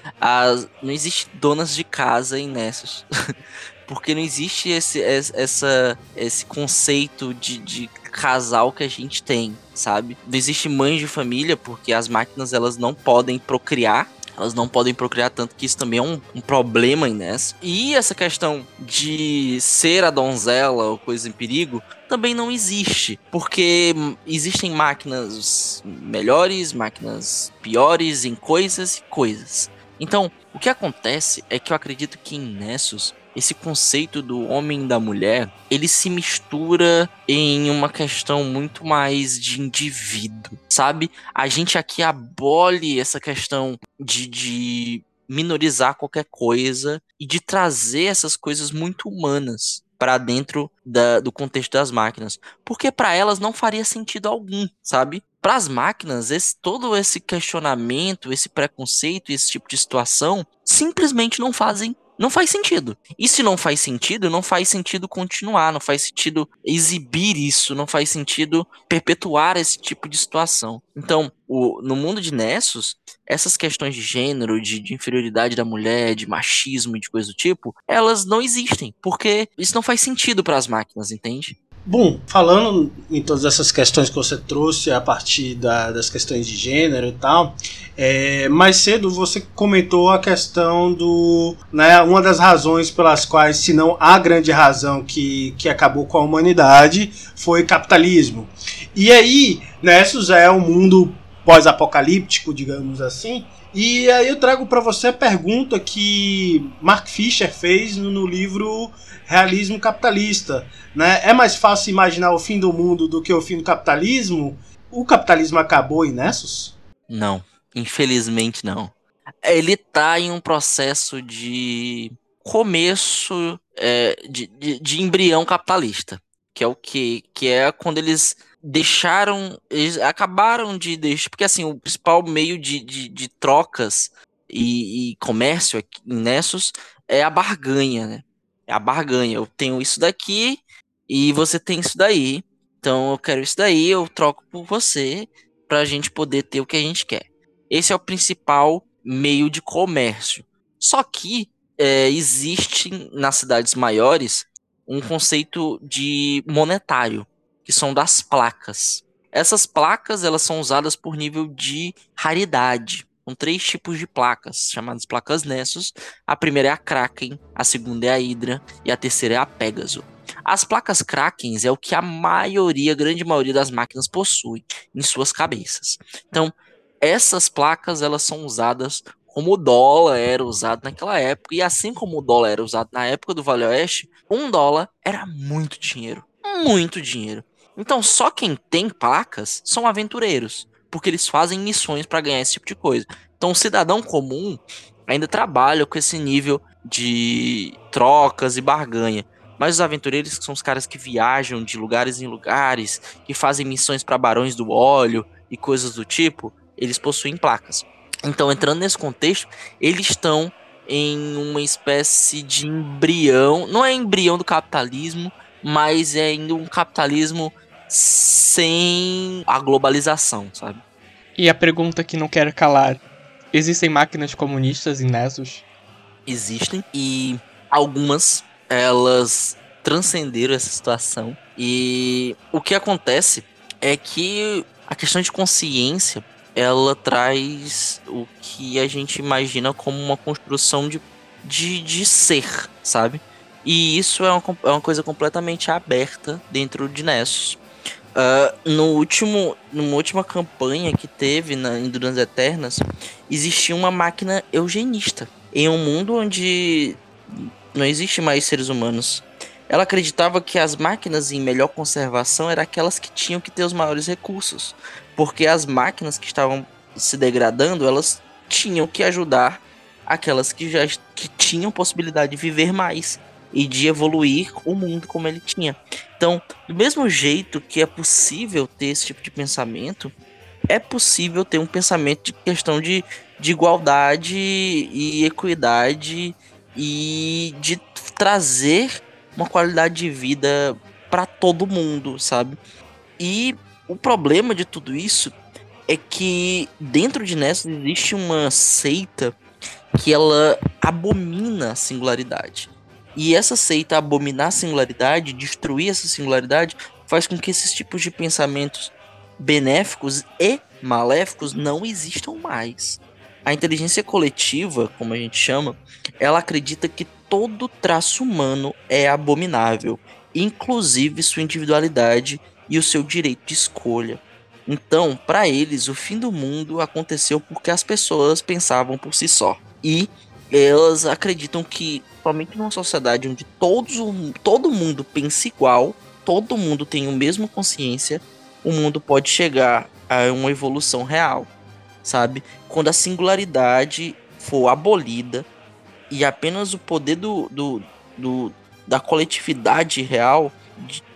não existe donas de casa em Nessus. porque não existe esse, essa, esse conceito de, de casal que a gente tem, sabe? Não existe mães de família, porque as máquinas elas não podem procriar elas não podem procriar tanto que isso também é um, um problema nessa. E essa questão de ser a donzela ou coisa em perigo também não existe, porque existem máquinas melhores, máquinas piores em coisas e coisas. Então, o que acontece é que eu acredito que em Nessus esse conceito do homem e da mulher, ele se mistura em uma questão muito mais de indivíduo, sabe? A gente aqui abole essa questão de, de minorizar qualquer coisa e de trazer essas coisas muito humanas para dentro da, do contexto das máquinas, porque para elas não faria sentido algum, sabe? Para as máquinas, esse, todo esse questionamento, esse preconceito, esse tipo de situação simplesmente não fazem não faz sentido. E se não faz sentido, não faz sentido continuar, não faz sentido exibir isso, não faz sentido perpetuar esse tipo de situação. Então, o, no mundo de Nessus, essas questões de gênero, de, de inferioridade da mulher, de machismo e de coisa do tipo, elas não existem, porque isso não faz sentido para as máquinas, entende? Bom, falando em todas essas questões que você trouxe a partir da, das questões de gênero e tal, é, mais cedo você comentou a questão do. Né, uma das razões pelas quais, se não a grande razão que, que acabou com a humanidade, foi capitalismo. E aí, Nessus é um mundo pós-apocalíptico, digamos assim. E aí eu trago para você a pergunta que Mark Fisher fez no, no livro Realismo Capitalista. Né? É mais fácil imaginar o fim do mundo do que o fim do capitalismo? O capitalismo acabou em Nessus? Não, infelizmente não. Ele está em um processo de começo é, de, de, de embrião capitalista, que é o que? Que é quando eles deixaram. Eles acabaram de deixar. Porque assim, o principal meio de, de, de trocas e, e, comércio em Nessus é a barganha, né? É a barganha. Eu tenho isso daqui e você tem isso daí. Então eu quero isso daí, eu troco por você pra gente poder ter o que a gente quer. Esse é o principal meio de comércio. Só que é, existe nas cidades maiores um conceito de monetário que são das placas. Essas placas elas são usadas por nível de raridade. São três tipos de placas, chamadas placas Nessus. A primeira é a Kraken, a segunda é a Hydra e a terceira é a Pegasus. As placas Krakens é o que a maioria, a grande maioria das máquinas possui em suas cabeças. Então, essas placas elas são usadas como o dólar era usado naquela época, e assim como o dólar era usado na época do Vale Oeste, um dólar era muito dinheiro. Muito dinheiro. Então, só quem tem placas são aventureiros, porque eles fazem missões para ganhar esse tipo de coisa. Então, o cidadão comum ainda trabalha com esse nível de trocas e barganha. Mas os aventureiros que são os caras que viajam de lugares em lugares, que fazem missões para barões do óleo e coisas do tipo, eles possuem placas. Então, entrando nesse contexto, eles estão em uma espécie de embrião, não é embrião do capitalismo, mas é ainda um capitalismo sem a globalização, sabe? E a pergunta que não quero calar: existem máquinas comunistas em Nessus? Existem e algumas elas transcenderam essa situação e o que acontece é que a questão de consciência ela traz o que a gente imagina como uma construção de, de, de ser, sabe? E isso é uma, é uma coisa completamente aberta dentro de Nessus. Uh, no último, numa última campanha que teve na Endurance Eternas, existia uma máquina eugenista. Em um mundo onde não existe mais seres humanos. Ela acreditava que as máquinas em melhor conservação eram aquelas que tinham que ter os maiores recursos, porque as máquinas que estavam se degradando, elas tinham que ajudar aquelas que já que tinham possibilidade de viver mais e de evoluir o mundo como ele tinha. Então, do mesmo jeito que é possível ter esse tipo de pensamento, é possível ter um pensamento de questão de, de igualdade e equidade e de trazer uma qualidade de vida para todo mundo, sabe? E o problema de tudo isso é que dentro de Nessus existe uma seita que ela abomina a singularidade. E essa seita abominar a singularidade, destruir essa singularidade, faz com que esses tipos de pensamentos benéficos e maléficos não existam mais. A inteligência coletiva, como a gente chama, ela acredita que todo traço humano é abominável, inclusive sua individualidade e o seu direito de escolha. Então, para eles, o fim do mundo aconteceu porque as pessoas pensavam por si só. E elas acreditam que somente numa sociedade onde todos, todo mundo pensa igual, todo mundo tem o mesmo consciência, o mundo pode chegar a uma evolução real, sabe? Quando a singularidade for abolida e apenas o poder do, do, do da coletividade real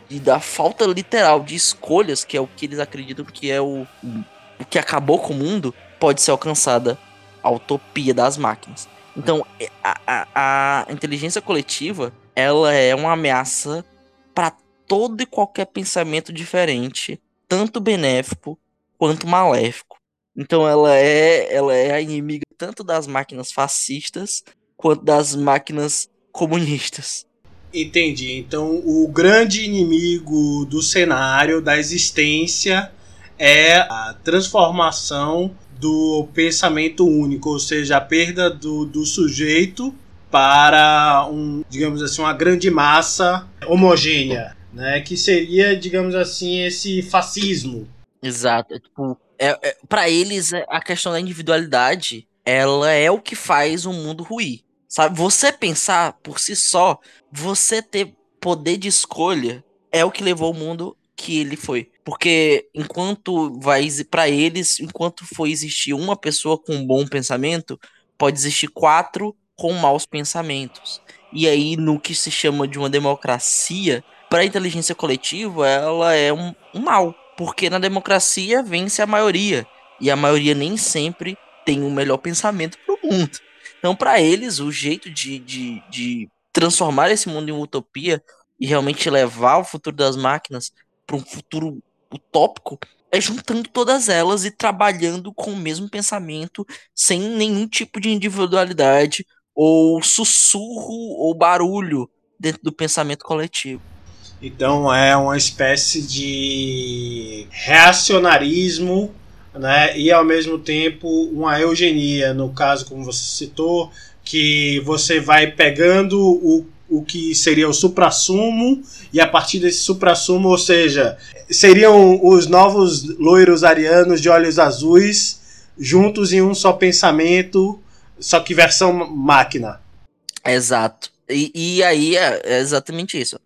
e da falta literal de escolhas, que é o que eles acreditam que é o, o que acabou com o mundo, pode ser alcançada a utopia das máquinas. Então, a, a, a inteligência coletiva, ela é uma ameaça para todo e qualquer pensamento diferente, tanto benéfico quanto maléfico. Então ela é, ela é a inimiga tanto das máquinas fascistas quanto das máquinas comunistas. Entendi. Então o grande inimigo do cenário, da existência, é a transformação do pensamento único, ou seja, a perda do, do sujeito para um, digamos assim, uma grande massa homogênea, né? Que seria, digamos assim, esse fascismo. Exato. É, tipo, é, é para eles a questão da individualidade, ela é o que faz o mundo ruir. Sabe? Você pensar por si só, você ter poder de escolha é o que levou o mundo que ele foi. Porque enquanto vai para eles, enquanto for existir uma pessoa com um bom pensamento, pode existir quatro com maus pensamentos. E aí no que se chama de uma democracia, para a inteligência coletiva, ela é um, um mal, porque na democracia vence a maioria e a maioria nem sempre tem o melhor pensamento para o mundo. Então, para eles, o jeito de, de, de transformar esse mundo em utopia e realmente levar o futuro das máquinas para um futuro utópico é juntando todas elas e trabalhando com o mesmo pensamento, sem nenhum tipo de individualidade ou sussurro ou barulho dentro do pensamento coletivo. Então é uma espécie de reacionarismo né? E ao mesmo tempo uma eugenia, no caso, como você citou, que você vai pegando o, o que seria o suprassumo e a partir desse suprassumo, ou seja, seriam os novos loiros arianos de olhos azuis juntos em um só pensamento, só que versão máquina. Exato. E, e aí é, é exatamente isso.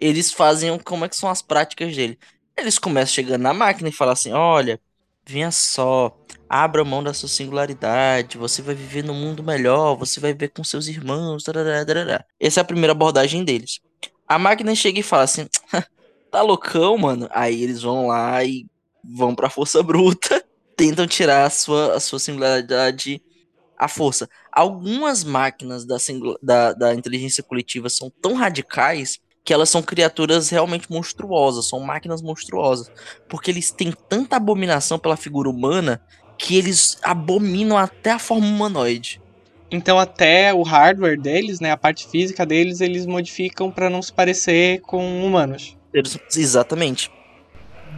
Eles fazem como é que são as práticas dele. Eles começam chegando na máquina e falam assim: olha, Venha só, abra mão da sua singularidade, você vai viver num mundo melhor, você vai ver com seus irmãos. Tarará, tarará. Essa é a primeira abordagem deles. A máquina chega e fala assim: tá loucão, mano? Aí eles vão lá e vão pra força bruta, tentam tirar a sua, a sua singularidade à força. Algumas máquinas da, da, da inteligência coletiva são tão radicais que elas são criaturas realmente monstruosas, são máquinas monstruosas, porque eles têm tanta abominação pela figura humana que eles abominam até a forma humanoide. Então até o hardware deles, né, a parte física deles, eles modificam para não se parecer com humanos. Exatamente.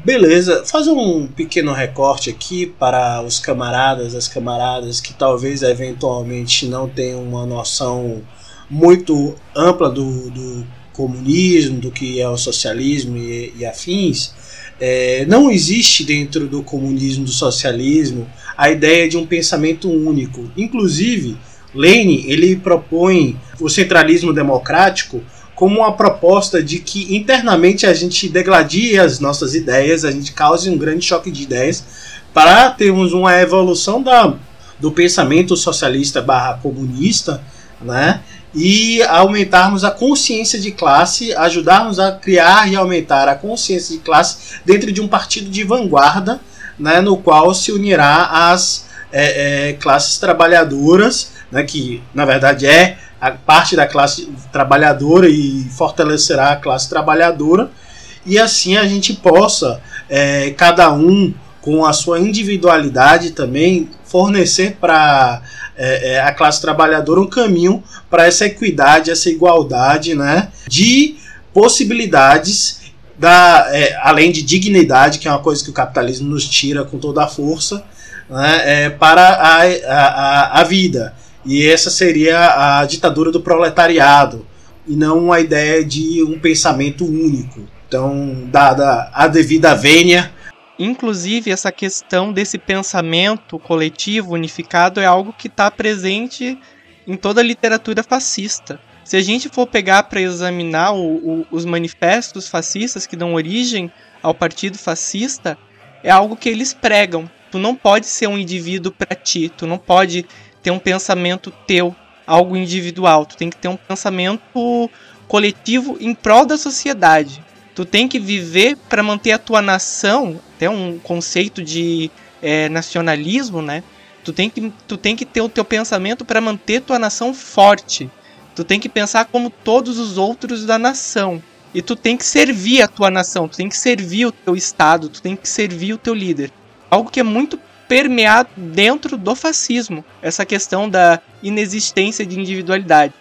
Beleza, fazer um pequeno recorte aqui para os camaradas, as camaradas que talvez eventualmente não tenham uma noção muito ampla do, do comunismo, do que é o socialismo e, e afins, é, não existe dentro do comunismo, do socialismo, a ideia de um pensamento único. Inclusive, Lenin ele propõe o centralismo democrático como uma proposta de que internamente a gente degladie as nossas ideias, a gente cause um grande choque de ideias para termos uma evolução da, do pensamento socialista barra comunista, né? E aumentarmos a consciência de classe, ajudarmos a criar e aumentar a consciência de classe dentro de um partido de vanguarda, né, no qual se unirá as é, é, classes trabalhadoras, né, que na verdade é a parte da classe trabalhadora e fortalecerá a classe trabalhadora, e assim a gente possa, é, cada um com a sua individualidade também, fornecer para é, é, a classe trabalhadora um caminho para essa equidade, essa igualdade né, de possibilidades, da, é, além de dignidade, que é uma coisa que o capitalismo nos tira com toda a força, né, é, para a, a, a vida. E essa seria a ditadura do proletariado, e não a ideia de um pensamento único. Então, dada a devida vênia. Inclusive, essa questão desse pensamento coletivo unificado é algo que está presente em toda a literatura fascista. Se a gente for pegar para examinar o, o, os manifestos fascistas que dão origem ao partido fascista, é algo que eles pregam. Tu não pode ser um indivíduo para ti, tu não pode ter um pensamento teu, algo individual. Tu tem que ter um pensamento coletivo em prol da sociedade. Tu tem que viver para manter a tua nação, até um conceito de é, nacionalismo, né? Tu tem, que, tu tem que ter o teu pensamento para manter tua nação forte. Tu tem que pensar como todos os outros da nação. E tu tem que servir a tua nação, tu tem que servir o teu estado, tu tem que servir o teu líder. Algo que é muito permeado dentro do fascismo, essa questão da inexistência de individualidade.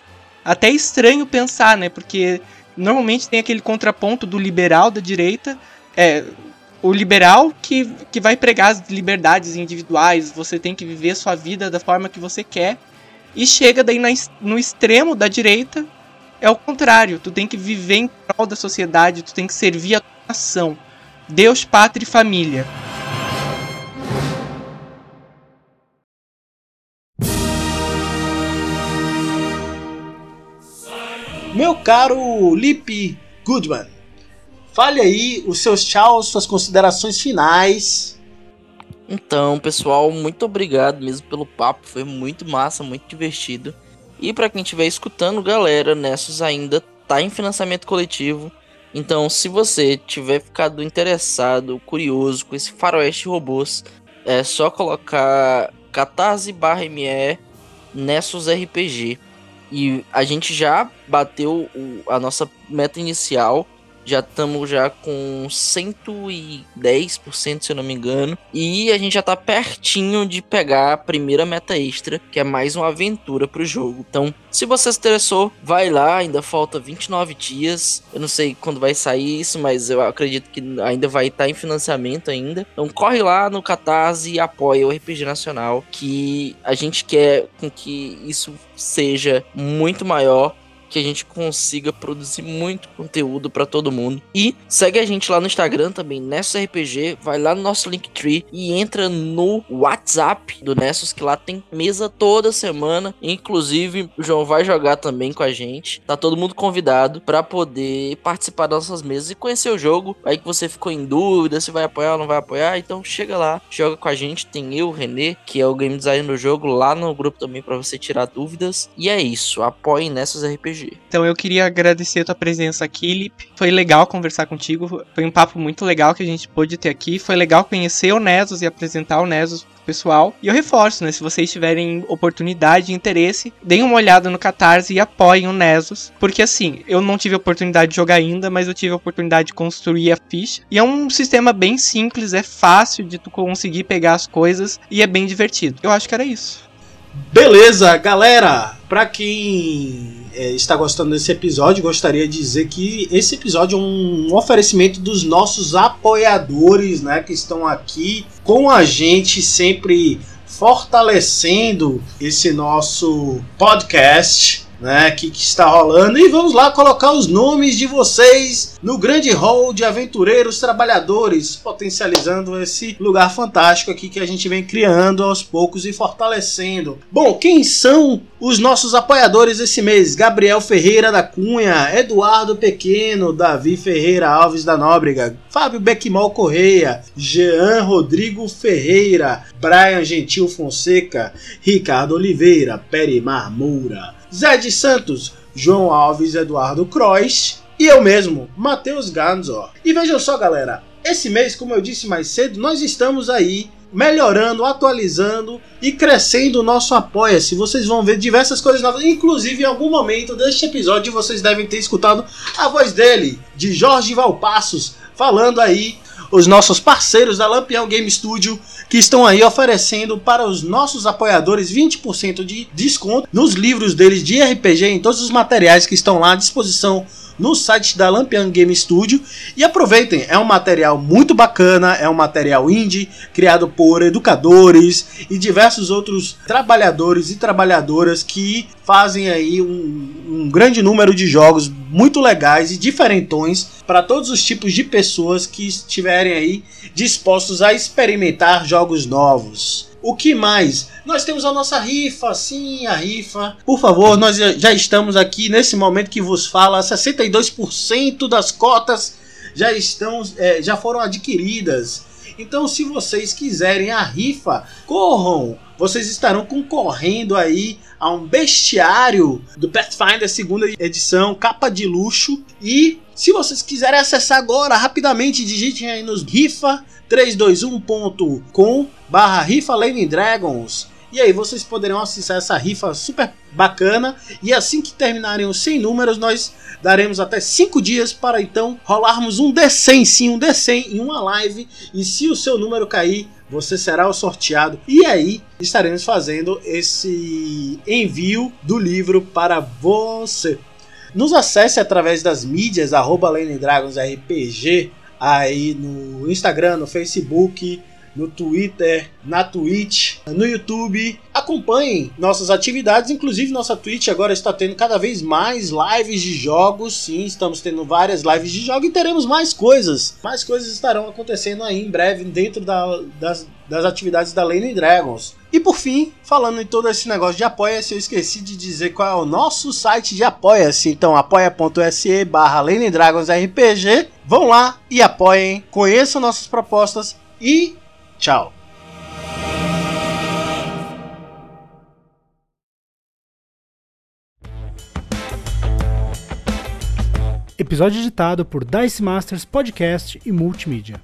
Até é estranho pensar, né? Porque normalmente tem aquele contraponto do liberal da direita, é o liberal que, que vai pregar as liberdades individuais, você tem que viver sua vida da forma que você quer, e chega daí na, no extremo da direita, é o contrário, tu tem que viver em prol da sociedade, tu tem que servir a tua nação. Deus, pátria e família. Meu caro Lip Goodman, fale aí os seus tchauz, suas considerações finais. Então, pessoal, muito obrigado mesmo pelo papo, foi muito massa, muito divertido. E para quem estiver escutando, galera, Nessus ainda tá em financiamento coletivo. Então, se você tiver ficado interessado, curioso com esse faroeste robôs, é só colocar catarse/me Nessus RPG. E a gente já bateu o, a nossa meta inicial já estamos já com 110%, se eu não me engano. E a gente já tá pertinho de pegar a primeira meta extra, que é mais uma aventura pro jogo. Então, se você se interessou, vai lá, ainda falta 29 dias. Eu não sei quando vai sair isso, mas eu acredito que ainda vai estar tá em financiamento ainda. Então corre lá no Catarse e apoia o RPG Nacional, que a gente quer com que isso seja muito maior que a gente consiga produzir muito conteúdo para todo mundo. E segue a gente lá no Instagram também, Nessus RPG, vai lá no nosso Linktree e entra no WhatsApp do Nessus, que lá tem mesa toda semana. Inclusive, o João vai jogar também com a gente. Tá todo mundo convidado para poder participar das nossas mesas e conhecer o jogo. Aí que você ficou em dúvida se vai apoiar ou não vai apoiar, então chega lá, joga com a gente. Tem eu, o Renê, que é o game designer do jogo, lá no grupo também para você tirar dúvidas. E é isso, apoie Nessus RPG. Então eu queria agradecer a tua presença aqui, Lip. Foi legal conversar contigo. Foi um papo muito legal que a gente pôde ter aqui. Foi legal conhecer o Nesos e apresentar o Nesos pro pessoal. E eu reforço, né? Se vocês tiverem oportunidade e interesse, deem uma olhada no Catarse e apoiem o Nesos. Porque assim, eu não tive oportunidade de jogar ainda, mas eu tive a oportunidade de construir a ficha. E é um sistema bem simples, é fácil de tu conseguir pegar as coisas e é bem divertido. Eu acho que era isso. Beleza, galera! Pra quem é, está gostando desse episódio, gostaria de dizer que esse episódio é um oferecimento dos nossos apoiadores, né, que estão aqui com a gente sempre fortalecendo esse nosso podcast. Né, que, que, está rolando e vamos lá colocar os nomes de vocês no grande hall de aventureiros trabalhadores, potencializando esse lugar fantástico aqui que a gente vem criando aos poucos e fortalecendo. Bom, quem são os nossos apoiadores esse mês? Gabriel Ferreira da Cunha, Eduardo Pequeno, Davi Ferreira Alves da Nóbrega, Fábio Beckmol Correia, Jean Rodrigo Ferreira, Brian Gentil Fonseca, Ricardo Oliveira, Perimar Moura, Zé de Santos, João Alves Eduardo Croix e eu mesmo, Matheus Ganzor. E vejam só, galera, esse mês, como eu disse mais cedo, nós estamos aí melhorando, atualizando e crescendo o nosso apoia-se. Vocês vão ver diversas coisas novas. Inclusive, em algum momento deste episódio, vocês devem ter escutado a voz dele, de Jorge Valpassos, falando aí os nossos parceiros da Lampião Game Studio que estão aí oferecendo para os nossos apoiadores 20% de desconto nos livros deles de RPG, em todos os materiais que estão lá à disposição no site da Lampion Game Studio. E aproveitem, é um material muito bacana, é um material indie criado por educadores e diversos outros trabalhadores e trabalhadoras que fazem aí um, um grande número de jogos muito legais e diferentões para todos os tipos de pessoas que estiverem aí dispostos a experimentar jogos novos. O que mais? Nós temos a nossa rifa, sim, a rifa. Por favor, nós já estamos aqui nesse momento que vos fala, 62% das cotas já estão, é, já foram adquiridas. Então, se vocês quiserem a rifa, corram! Vocês estarão concorrendo aí a um bestiário do Pathfinder segunda edição, capa de luxo. E se vocês quiserem acessar agora, rapidamente digitem aí nos rifa321.com barra rifa Dragons. E aí vocês poderão acessar essa rifa super bacana. E assim que terminarem os 100 números, nós daremos até 5 dias para então rolarmos um D100, sim, um D100 em uma live. E se o seu número cair, você será o sorteado. E aí estaremos fazendo esse envio do livro para você. Nos acesse através das mídias, arroba Dragons RPG, aí no Instagram, no Facebook, no Twitter, na Twitch, no YouTube. Acompanhem nossas atividades, inclusive nossa Twitch agora está tendo cada vez mais lives de jogos. Sim, estamos tendo várias lives de jogos e teremos mais coisas. Mais coisas estarão acontecendo aí em breve dentro da, das, das atividades da Lane Dragons. E por fim, falando em todo esse negócio de apoia-se, eu esqueci de dizer qual é o nosso site de apoia-se. Então, apoia.se barra Dragons RPG. Vão lá e apoiem, conheçam nossas propostas e Tchau. Episódio editado por Dice Masters Podcast e Multimídia.